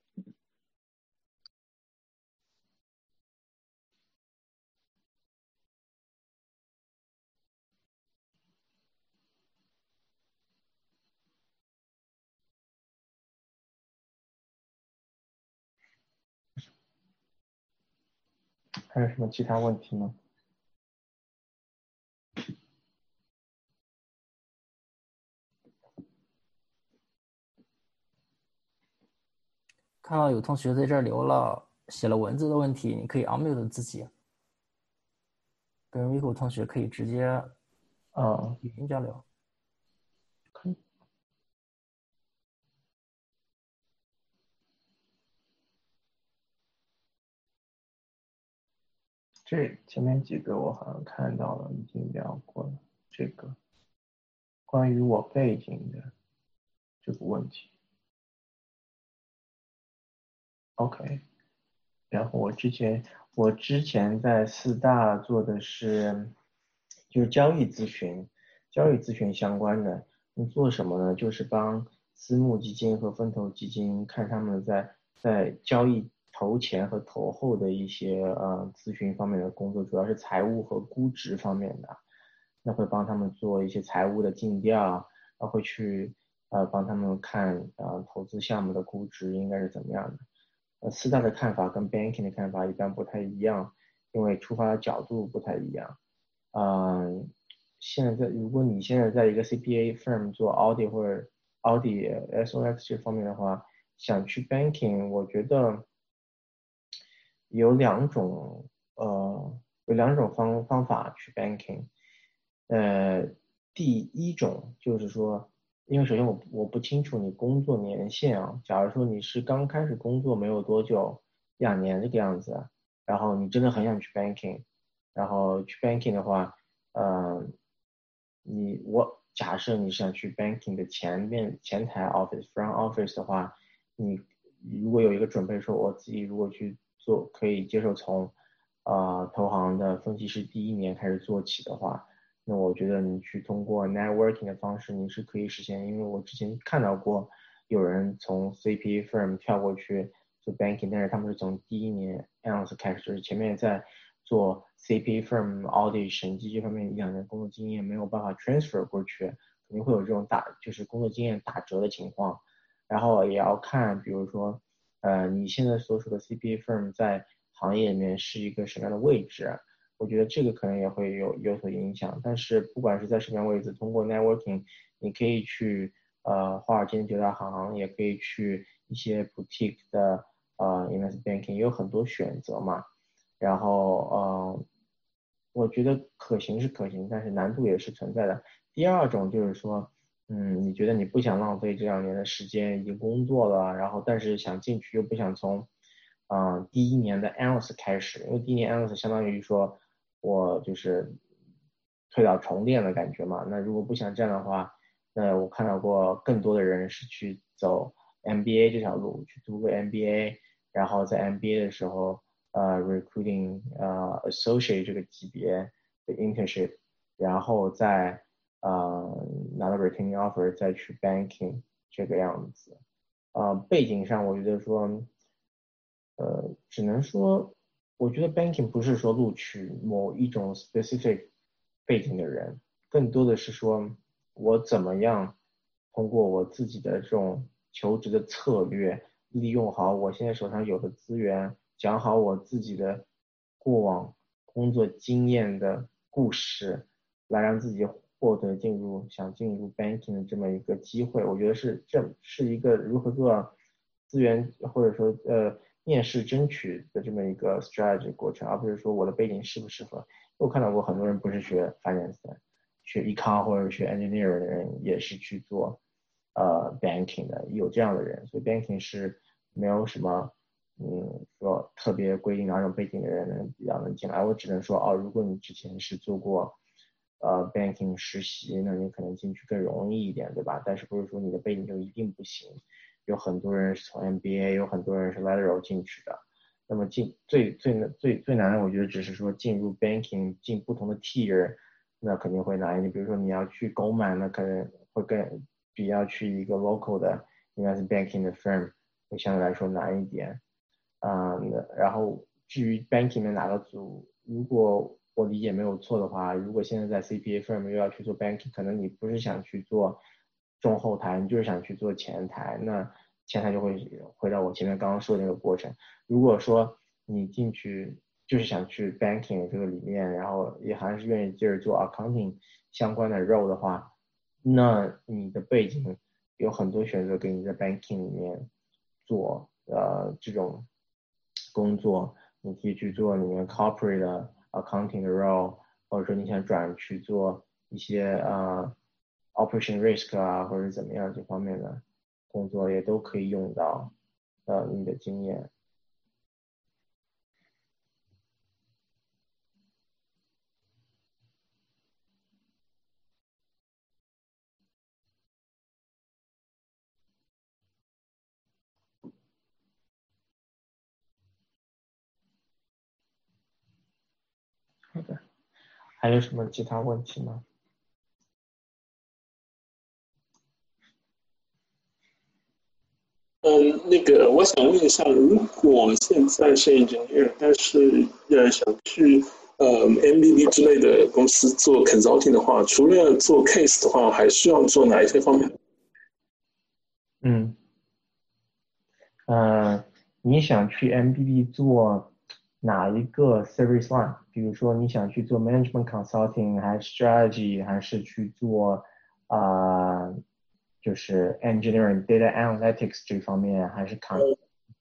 还有什么其他问题吗？看到有同学在这儿留了写了文字的问题，你可以 unmute 自己，跟 Vico 同学可以直接啊语音交流。这前面几个我好像看到了，已经聊过了。这个关于我背景的这个问题，OK。然后我之前我之前在四大做的是就是交易咨询，交易咨询相关的。你做什么呢？就是帮私募基金和风投基金看他们在在交易。投前和投后的一些呃咨询方面的工作，主要是财务和估值方面的，那会帮他们做一些财务的尽调，然后会去呃帮他们看呃投资项目的估值应该是怎么样的。呃，四大的看法跟 banking 的看法一般不太一样，因为出发的角度不太一样。嗯，现在如果你现在在一个 CPA firm 做 audit 或者 audit SOX 这方面的话，想去 banking，我觉得。有两种，呃，有两种方方法去 banking，呃，第一种就是说，因为首先我我不清楚你工作年限啊，假如说你是刚开始工作没有多久，两年这个样子，然后你真的很想去 banking，然后去 banking 的话，呃，你我假设你想去 banking 的前面前台 office front office 的话，你如果有一个准备，说我自己如果去。做可以接受从，啊投行的分析师第一年开始做起的话，那我觉得你去通过 networking 的方式你是可以实现，因为我之前看到过有人从 CPA firm 跳过去做 banking，但是他们是从第一年 analyst 开始，就是前面在做 CPA firm audit 审计这方面一两年工作经验没有办法 transfer 过去，肯定会有这种打就是工作经验打折的情况，然后也要看比如说。呃，你现在所属的 CPA firm 在行业里面是一个什么样的位置？我觉得这个可能也会有有所影响。但是不管是在什么样位置，通过 networking，你可以去呃华尔街的九大行，也可以去一些 boutique 的呃 investment banking，有很多选择嘛。然后呃，我觉得可行是可行，但是难度也是存在的。第二种就是说。嗯，你觉得你不想浪费这两年的时间，已经工作了，然后但是想进去又不想从，嗯，第一年的 ALS 开始，因为第一年 ALS 相当于说，我就是推倒重练的感觉嘛。那如果不想这样的话，那我看到过更多的人是去走 MBA 这条路，去读个 MBA，然后在 MBA 的时候，呃，recruiting 呃 associate 这个级别的 internship，然后再。呃，拿到 retaining offer 再去 banking 这个样子，呃，背景上我觉得说，呃，只能说，我觉得 banking 不是说录取某一种 specific 背景的人，更多的是说我怎么样通过我自己的这种求职的策略，利用好我现在手上有的资源，讲好我自己的过往工作经验的故事，来让自己。获得进入想进入 banking 的这么一个机会，我觉得是这是一个如何做资源或者说呃面试争取的这么一个 strategy 过程，而不是说我的背景适不适合。我看到过很多人不是学 finance 的，学 econ 或者学 engineer 的人也是去做呃 banking 的，有这样的人，所以 banking 是没有什么嗯，说特别规定哪种背景的人能比较能进来。我只能说，哦，如果你之前是做过呃 banking 实习，那你可能进去更容易一点，对吧？但是不是说你的背景就一定不行？有很多人是从 MBA，有很多人是 lateral 进去的。那么进最最最最难的，我觉得只是说进入 banking 进不同的 tier，那肯定会难一点。比如说你要去 g o m a n 那可能会更比要去一个 local 的应该是 banking 的 firm 会相对来说难一点。嗯，然后至于 banking 的哪个组，如果我理解没有错的话，如果现在在 CPA firm 又要去做 banking，可能你不是想去做中后台，你就是想去做前台，那前台就会回到我前面刚刚说的那个过程。如果说你进去就是想去 banking 这个里面，然后也还是愿意接着做 accounting 相关的 role 的话，那你的背景有很多选择给你在 banking 里面做呃这种。工作，你可以去做里面 corporate 的 accounting 的 role，或者说你想转去做一些呃 operation risk 啊，或者怎么样这方面的工作，也都可以用到呃你的经验。还有什么其他问题吗？嗯，那个我想问一下，如果现在是 engineer，但是呃想去呃 MBB 之类的公司做 consulting 的话，除了做 case 的话，还需要做哪一些方面？嗯，呃，你想去 MBB 做？哪一个 service line？比如说你想去做 management consulting，还是 strategy，还是去做啊，就是 engineering data analytics 这方面，还是 con？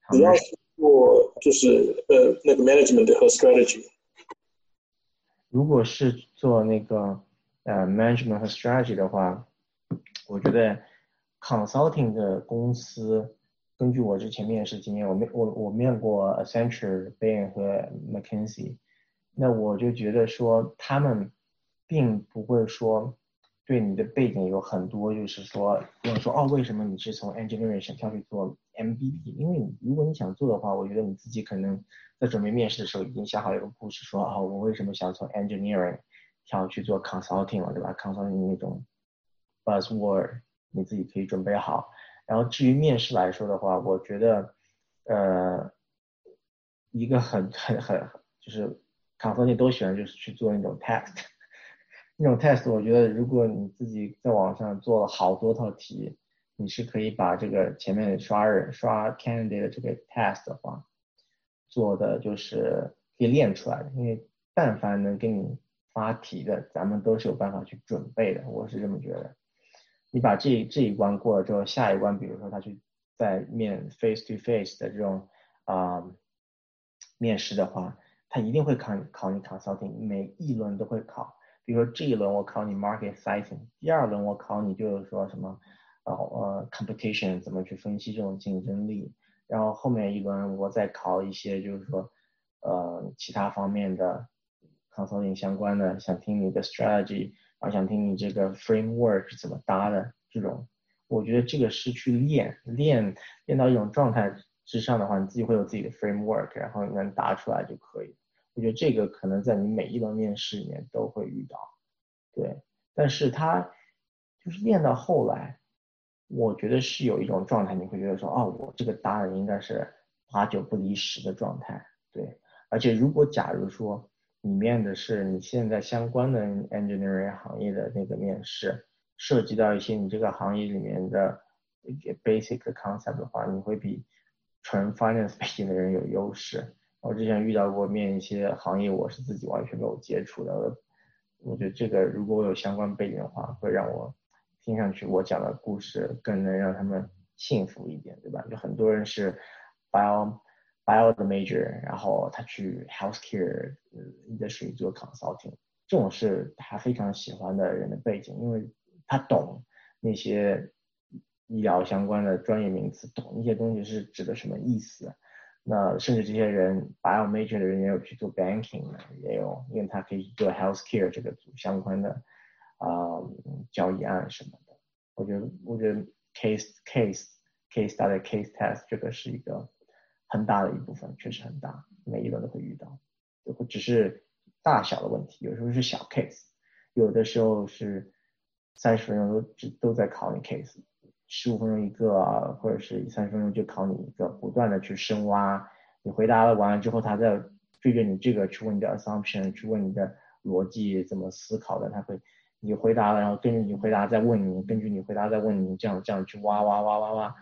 主要是做就是呃那个 management 和 strategy。如果是做那个呃 management 和 strategy 的话，我觉得 consulting 的公司。根据我之前面试经验，我面我我面过 Accenture、Bain 和 McKinsey， 那我就觉得说他们并不会说对你的背景有很多，就是说不用说哦，为什么你是从 engineering 想跳去做 MBB？因为如果你想做的话，我觉得你自己可能在准备面试的时候已经想好一个故事，说哦，我为什么想从 engineering 跳去做 consulting 了，对吧？consulting 那种 buzzword 你自己可以准备好。然后至于面试来说的话，我觉得，呃，一个很很很就是 consulting 都喜欢就是去做那种 test，[laughs] 那种 test 我觉得如果你自己在网上做了好多套题，你是可以把这个前面刷人刷 candidate 的这个 test 的话，做的就是可以练出来的，因为但凡能给你发题的，咱们都是有办法去准备的，我是这么觉得。你把这这一关过了之后，下一关，比如说他去在面 face to face 的这种啊面试的话，他一定会考考你 consulting，每一轮都会考。比如说这一轮我考你 market sizing，第二轮我考你就是说什么呃呃 competition 怎么去分析这种竞争力，然后后面一轮我再考一些就是说呃其他方面的 consulting 相关的，想听你的 strategy。我想听你这个 framework 是怎么搭的，这种，我觉得这个是去练练练到一种状态之上的话，你自己会有自己的 framework，然后你能答出来就可以。我觉得这个可能在你每一轮面试里面都会遇到，对。但是它就是练到后来，我觉得是有一种状态，你会觉得说，哦，我这个答的应该是八九不离十的状态，对。而且如果假如说。里面的是你现在相关的 engineering 行业的那个面试，涉及到一些你这个行业里面的 basic concept 的话，你会比纯 finance [laughs] 背景的人有优势。我之前遇到过面一些行业，我是自己完全没有接触的。我觉得这个如果我有相关背景的话，会让我听上去我讲的故事更能让他们信服一点，对吧？就很多人是 bio。bio 的 major，然后他去 healthcare industry 做 consulting，这种是他非常喜欢的人的背景，因为他懂那些医疗相关的专业名词，懂一些东西是指的什么意思。那甚至这些人 bio major 的人也有去做 banking 的，也有，因为他可以做 healthcare 这个组相关的啊、交易案什么的。我觉得，我觉得 case case case study case test 这个是一个很大的一部分，确实很大，每一轮都会遇到，只是大小的问题，有时候是小 case，有的时候是三十分钟都只都在考你 case，十五分钟一个，或者是三十分钟就考你一个，不断的去深挖，你回答了完了之后，他再追着你这个去问你的 assumption，去问你的逻辑怎么思考的，他会你回答了，然后根据你回答再问你，根据你回答再问你，这样这样去挖挖挖挖挖，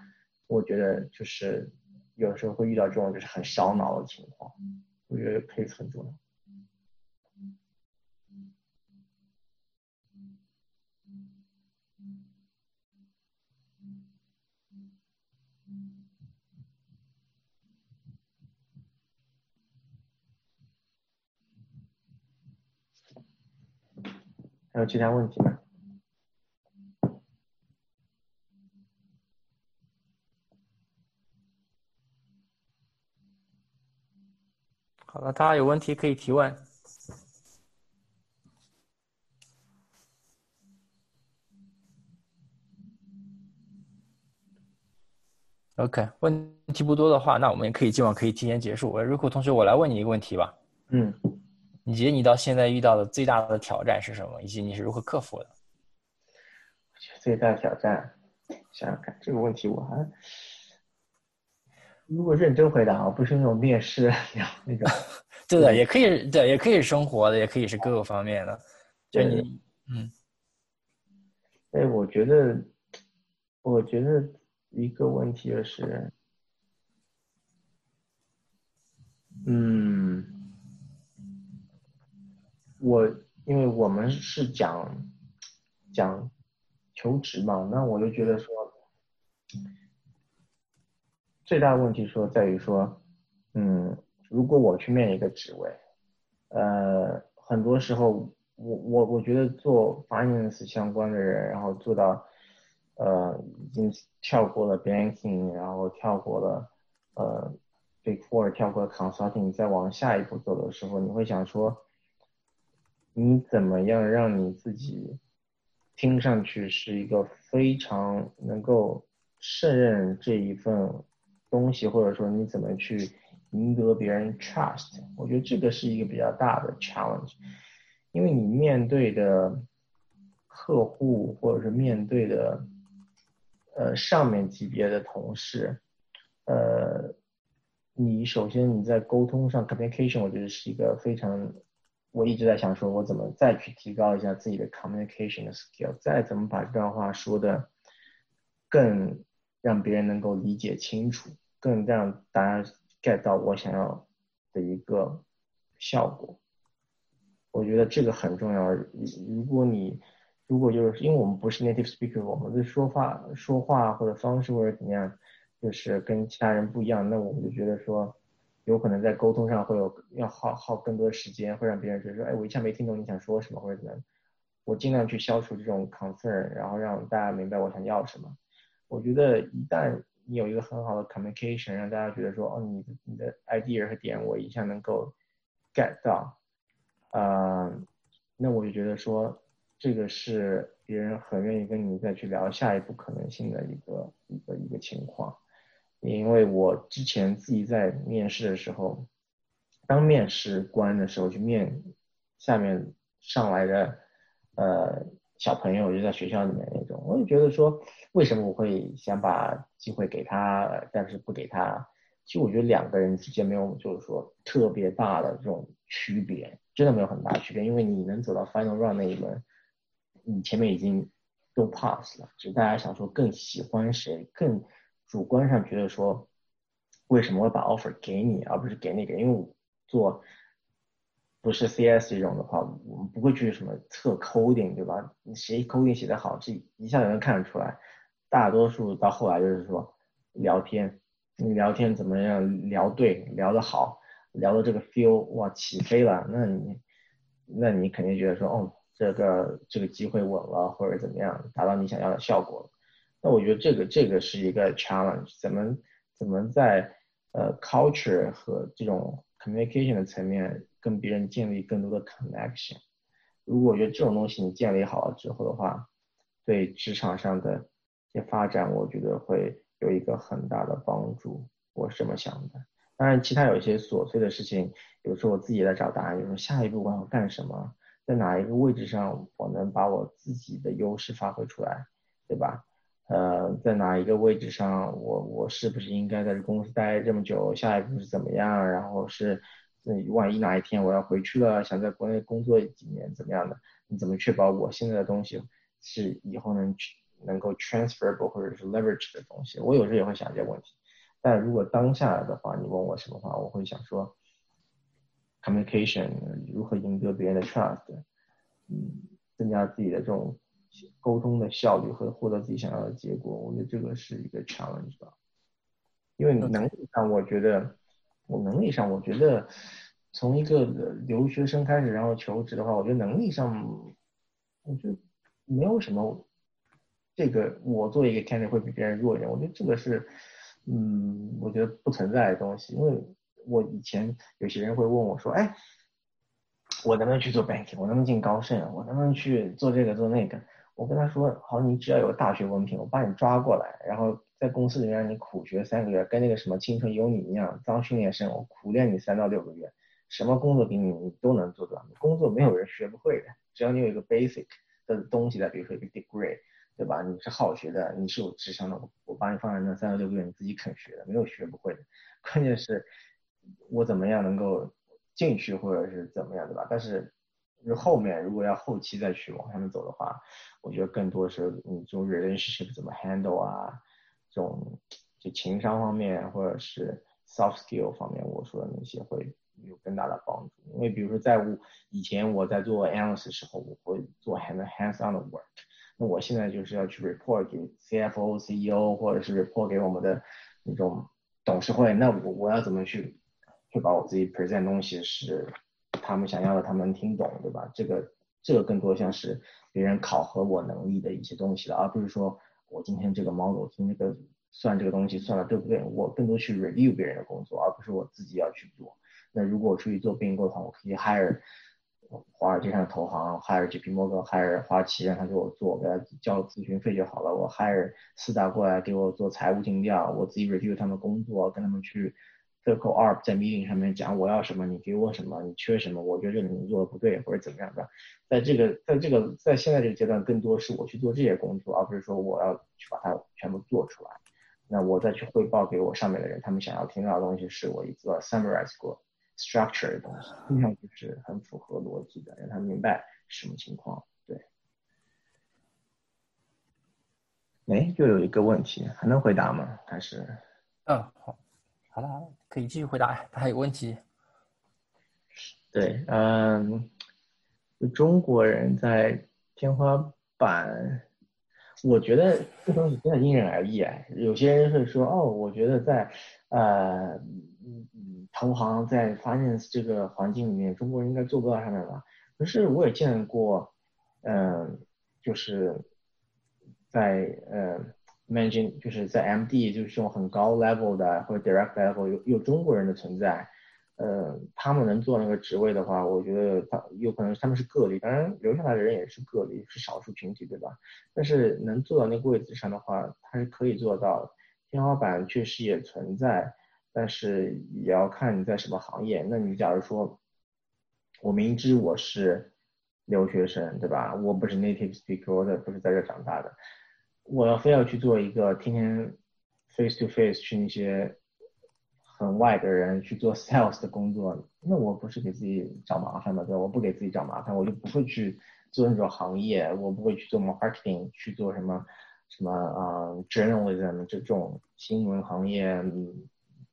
我觉得就是有时候会遇到这种就是很烧脑的情况，我觉得 case 很重要。还有其他问题吗？好了，大家有问题可以提问。OK，问题不多的话，那我们也可以今晚可以提前结束。呃，Rico 同学，我来问你一个问题吧。嗯，你觉得你到现在遇到的最大的挑战是什么，以及你是如何克服的？最大的挑战，想想看这个问题，我还如果认真回答，不是那种面试那 [laughs] 那种。[laughs] 对的，也可以，对，也可以生活的，也可以是各个方面的。就你，嗯，哎，我觉得，我觉得一个问题就是，嗯，我因为我们是讲讲求职嘛，那我就觉得说，最大问题说在于说，嗯，如果我去面一个职位，呃，很多时候我我我觉得做 finance 相关的人，然后做到呃已经跳过了 banking，然后跳过了呃 big four，跳过了 consulting，再往下一步走的时候，你会想说，你怎么样让你自己听上去是一个非常能够胜任这一份东西，或者说你怎么去赢得别人 trust，我觉得这个是一个比较大的 challenge，因为你面对的客户或者是面对的呃上面级别的同事，呃，你首先你在沟通上 communication，我觉得是一个非常，我一直在想说我怎么再去提高一下自己的 communication 的 skill，再怎么把这段话说的更让别人能够理解清楚，更让大家 get 到我想要的一个效果。我觉得这个很重要。如果你如果就是因为我们不是 native speaker，我们的说话说话或者方式或者怎么样，就是跟其他人不一样，那我们就觉得说，有可能在沟通上会有要耗耗更多的时间，会让别人觉得说，哎，我一下没听懂你想说什么或者怎么样。我尽量去消除这种 concern，然后让大家明白我想要什么。我觉得一旦你有一个很好的 communication，让大家觉得说，哦，你的你的 idea 和点我一下能够 get 到，啊、那我就觉得说，这个是别人很愿意跟你再去聊下一步可能性的一个一个一个情况。因为我之前自己在面试的时候，当面试官的时候去面下面上来的呃小朋友，就在学校里面那种，我就觉得说，为什么我会想把机会给他，但是不给他？其实我觉得两个人之间没有就是说特别大的这种区别，真的没有很大区别，因为你能走到 final round 那一轮，你前面已经都 pass 了，只是大家想说更喜欢谁，更主观上觉得说，为什么会把 offer 给你，而不是给那个？因为我做不是 CS 这种的话，我们不会去什么测 coding，对吧？你谁 coding 写得好，这一下就能看得出来。大多数到后来就是说聊天，你聊天怎么样聊对，聊得好，聊到这个 feel 哇起飞了，那你那你肯定觉得说哦，这个这个机会稳了，或者怎么样达到你想要的效果。那我觉得这个这个是一个 challenge，怎么怎么在呃 culture 和这种 communication 的层面跟别人建立更多的 connection。如果我觉得这种东西你建立好了之后的话，对职场上的一些发展，我觉得会有一个很大的帮助。我是这么想的。当然，其他有一些琐碎的事情，有时候我自己也在找答案。就是说，下一步我要干什么，在哪一个位置上我能把我自己的优势发挥出来，对吧？呃，在哪一个位置上，我我是不是应该在这公司待这么久？下一步是怎么样？然后是，万一哪一天我要回去了，想在国内工作几年，怎么样的？你怎么确保我现在的东西是以后能能够 transferable 或者是 leverage 的东西？我有时候也会想这些问题。但如果当下的话，你问我什么话，我会想说，communication 如何赢得别人的 trust，嗯，增加自己的这种沟通的效率和获得自己想要的结果，我觉得这个是一个 challenge 吧。因为能力上，我觉得我能力上，我觉得从一个留学生开始，然后求职的话，我觉得能力上，我觉得没有什么这个我作为一个 candidate 会比别人弱一点，我觉得这个是。嗯，我觉得不存在的东西，因为我以前有些人会问我说，哎，我能不能去做 banking？我能不能进高盛？我能不能去做这个做那个？我跟他说，好，你只要有大学文凭，我把你抓过来，然后在公司里面让你苦学三个月，跟那个什么青春有你一样当训练生，我苦练你三到六个月，什么工作给你，你都能做到。工作没有人学不会的，只要你有一个 basic 的东西的，比如说一个 degree。对吧？你是好学的，你是有智商的，我把你放在那三到六个月，你自己肯学的，没有学不会的。关键是，我怎么样能够进去，或者是怎么样，对吧？但是，就后面如果要后期再去往上面走的话，我觉得更多是你这种 relationship 怎么 handle 啊，这种就情商方面或者是 soft skill 方面，我说的那些会有更大的帮助。因为比如说在我以前我在做 analyst 的时候，我会做 hand hands on 的 work。那我现在就是要去 report 给 CFO、CEO，或者是 report 给我们的那种董事会。那我我要怎么去去把我自己 present 东西是他们想要的，他们能听懂，对吧？这个这个更多像是别人考核我能力的一些东西了，而不是说我今天这个 model 今天这个算这个东西算的对不对？我更多去 review 别人的工作，而不是我自己要去做。那如果我出去做并购的话，我可以 hire。华尔街上的投行，hire J P Morgan，hire 花旗，让他给我做，给他交咨询费就好了。我 hire 四大过来给我做财务尽调，我自己 review 他们工作，跟他们去 circle up，在 meeting 上面讲我要什么，你给我什么，你缺什么，我觉得你做的不对或者怎么样的。在这个在这个在现在这个阶段，更多是我去做这些工作，而不是说我要去把它全部做出来。那我再去汇报给我上面的人，他们想要听到的东西是我一个 summarize 过。structure 的东西，听上去是很符合逻辑的，让他明白什么情况。对。哎，又有一个问题，还能回答吗？还是？嗯，好，好了，可以继续回答。他还有问题？对，嗯，中国人在天花板，我觉得这东西真的因人而异哎。有些人会说，哦，我觉得在，呃。嗯嗯，投行在 finance 这个环境里面，中国人应该做不到上面吧？可是我也见过，嗯，就是在呃 managing，就是在 MD，就是这种很高 level 的或者 direct level 有有中国人的存在，呃，他们能做那个职位的话，我觉得他有可能他们是个例，当然留下来的人也是个例，是少数群体，对吧？但是能做到那个位置上的话，他是可以做到，天花板确实也存在。但是也要看你在什么行业。那你假如说，我明知我是留学生，对吧？我不是 native speaker，我不是在这长大的，我要非要去做一个天天 face to face 去那些很外的人去做 [laughs] sales 的工作，那我不是给自己找麻烦吗？对吧？我不给自己找麻烦，我就不会去做那种行业，我不会去做 marketing，去做什么什么啊 journalism 这种新闻行业。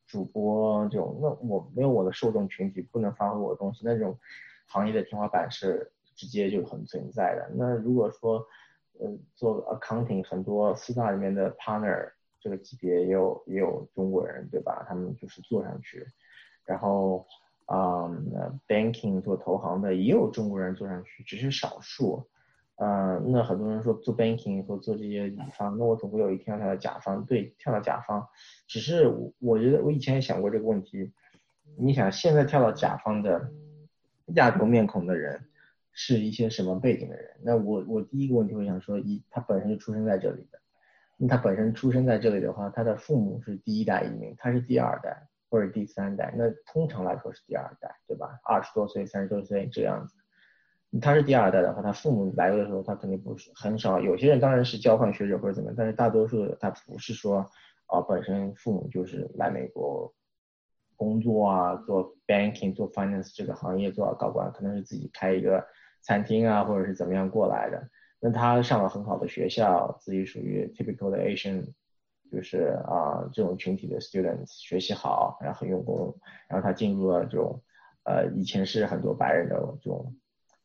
主播这种，那我没有我的受众群体，不能发挥我的东西，那种行业的天花板是直接就很存在的。那如果说，呃，做 accounting 很多四大里面的 partner 这个级别也有也有中国人，对吧？他们就是做上去，然后啊，banking 做投行的也有中国人做上去，只是少数。嗯，那很多人说做 banking 或做这些乙方，那我总会有一天要跳到甲方。对，跳到甲方，只是我我觉得我以前也想过这个问题。你想现在跳到甲方的亚洲面孔的人，是一些什么背景的人？那我我第一个问题会想说，一他本身就出生在这里的，那他本身出生在这里的话，他的父母是第一代移民，他是第二代或者第三代，那通常来说是第二代，对吧？二十多岁、三十多岁这样子。他是第二代的话，他父母来的时候，他肯定不是很少。有些人当然是交换学者或者怎么样，但是大多数他不是说，啊，本身父母就是来美国工作啊，做 banking、做 finance 这个行业做高管，可能是自己开一个餐厅啊，或者是怎么样过来的。那他上了很好的学校，自己属于 typical 的 Asian，就是啊这种群体的 students，学习好，然后很用功，然后他进入了这种，呃，以前是很多白人的这种。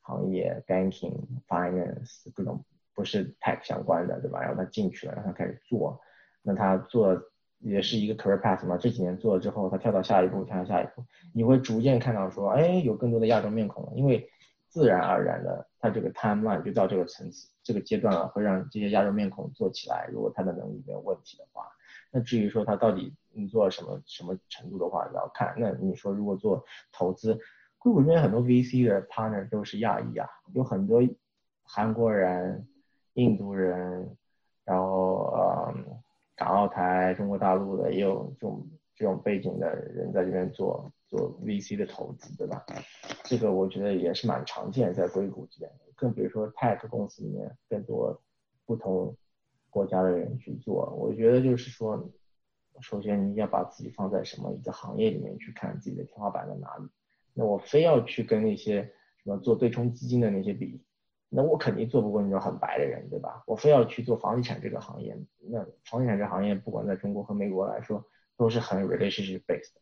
行业，banking、finance 各种不是 tech 相关的，对吧？然后他进去了，然后他开始做，那他做也是一个 career path 嘛。这几年做了之后，他跳到下一步，跳到下一步，你会逐渐看到说，哎，有更多的亚洲面孔了，因为自然而然的，他这个 timeline 就到这个层次、这个阶段了，会让这些亚洲面孔做起来。如果他的能力没有问题的话，那至于说他到底你做什么什么程度的话，要看。那你说如果做投资，硅谷这边很多 VC 的 partner 都是亚裔啊，有很多韩国人、印度人，然后呃港澳台、中国大陆的也有这种这种背景的人在这边做做 VC 的投资，对吧？这个我觉得也是蛮常见在硅谷这边，更比如说 tech 公司里面更多不同国家的人去做。我觉得就是说，首先你要把自己放在什么一个行业里面去看自己的天花板在哪里。那我非要去跟那些什么做对冲基金的那些比，那我肯定做不过那种很白的人，对吧？我非要去做房地产这个行业，那房地产这行业不管在中国和美国来说都是很 relationship based，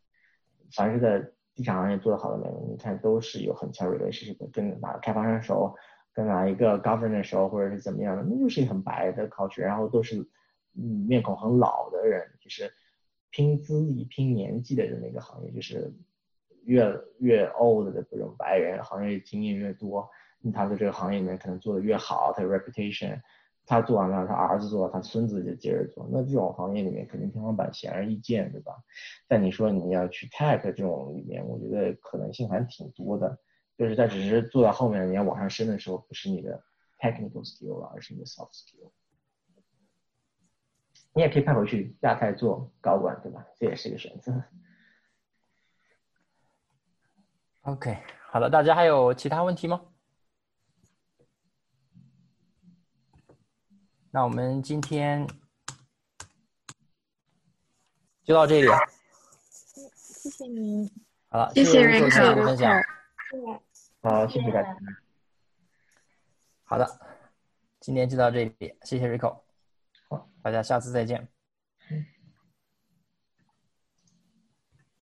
凡是在地产行业做得好的人，你看都是有很强 relationship，跟哪个开发商熟，跟哪一个 governor 熟，或者是怎么样的，那就是很白的 culture，然后都是嗯面孔很老的人，就是拼资历、拼年纪的这么一个行业，就是。越越 old 的这种白人，行业经验越多，他在这个行业里面可能做得越好，他的 reputation，他做完了，他儿子做，他孙子就接着做，那这种行业里面肯定天花板显而易见，对吧？但你说你要去 tech 这种里面，我觉得可能性还挺多的，就是他只是做到后面你要往上升的时候，不是你的 technical skill 了，而是你的 soft skill。你也可以派回去亚太做高管，对吧？这也是一个选择。OK，好的，大家还有其他问题吗？那我们今天就到这里。谢谢您。好了，谢谢瑞克的分享。好，谢谢大家。好的，今天就到这里，谢谢 Rico。好，大家下次再见。